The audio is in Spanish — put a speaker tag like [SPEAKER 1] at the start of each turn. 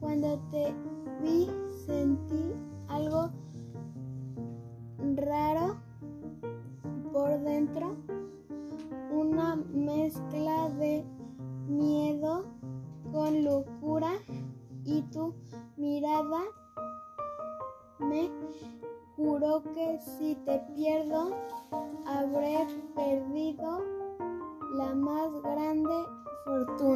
[SPEAKER 1] Cuando te vi sentí algo raro por dentro, una mezcla de miedo con locura y tu mirada me juró que si te pierdo habré perdido la más grande fortuna.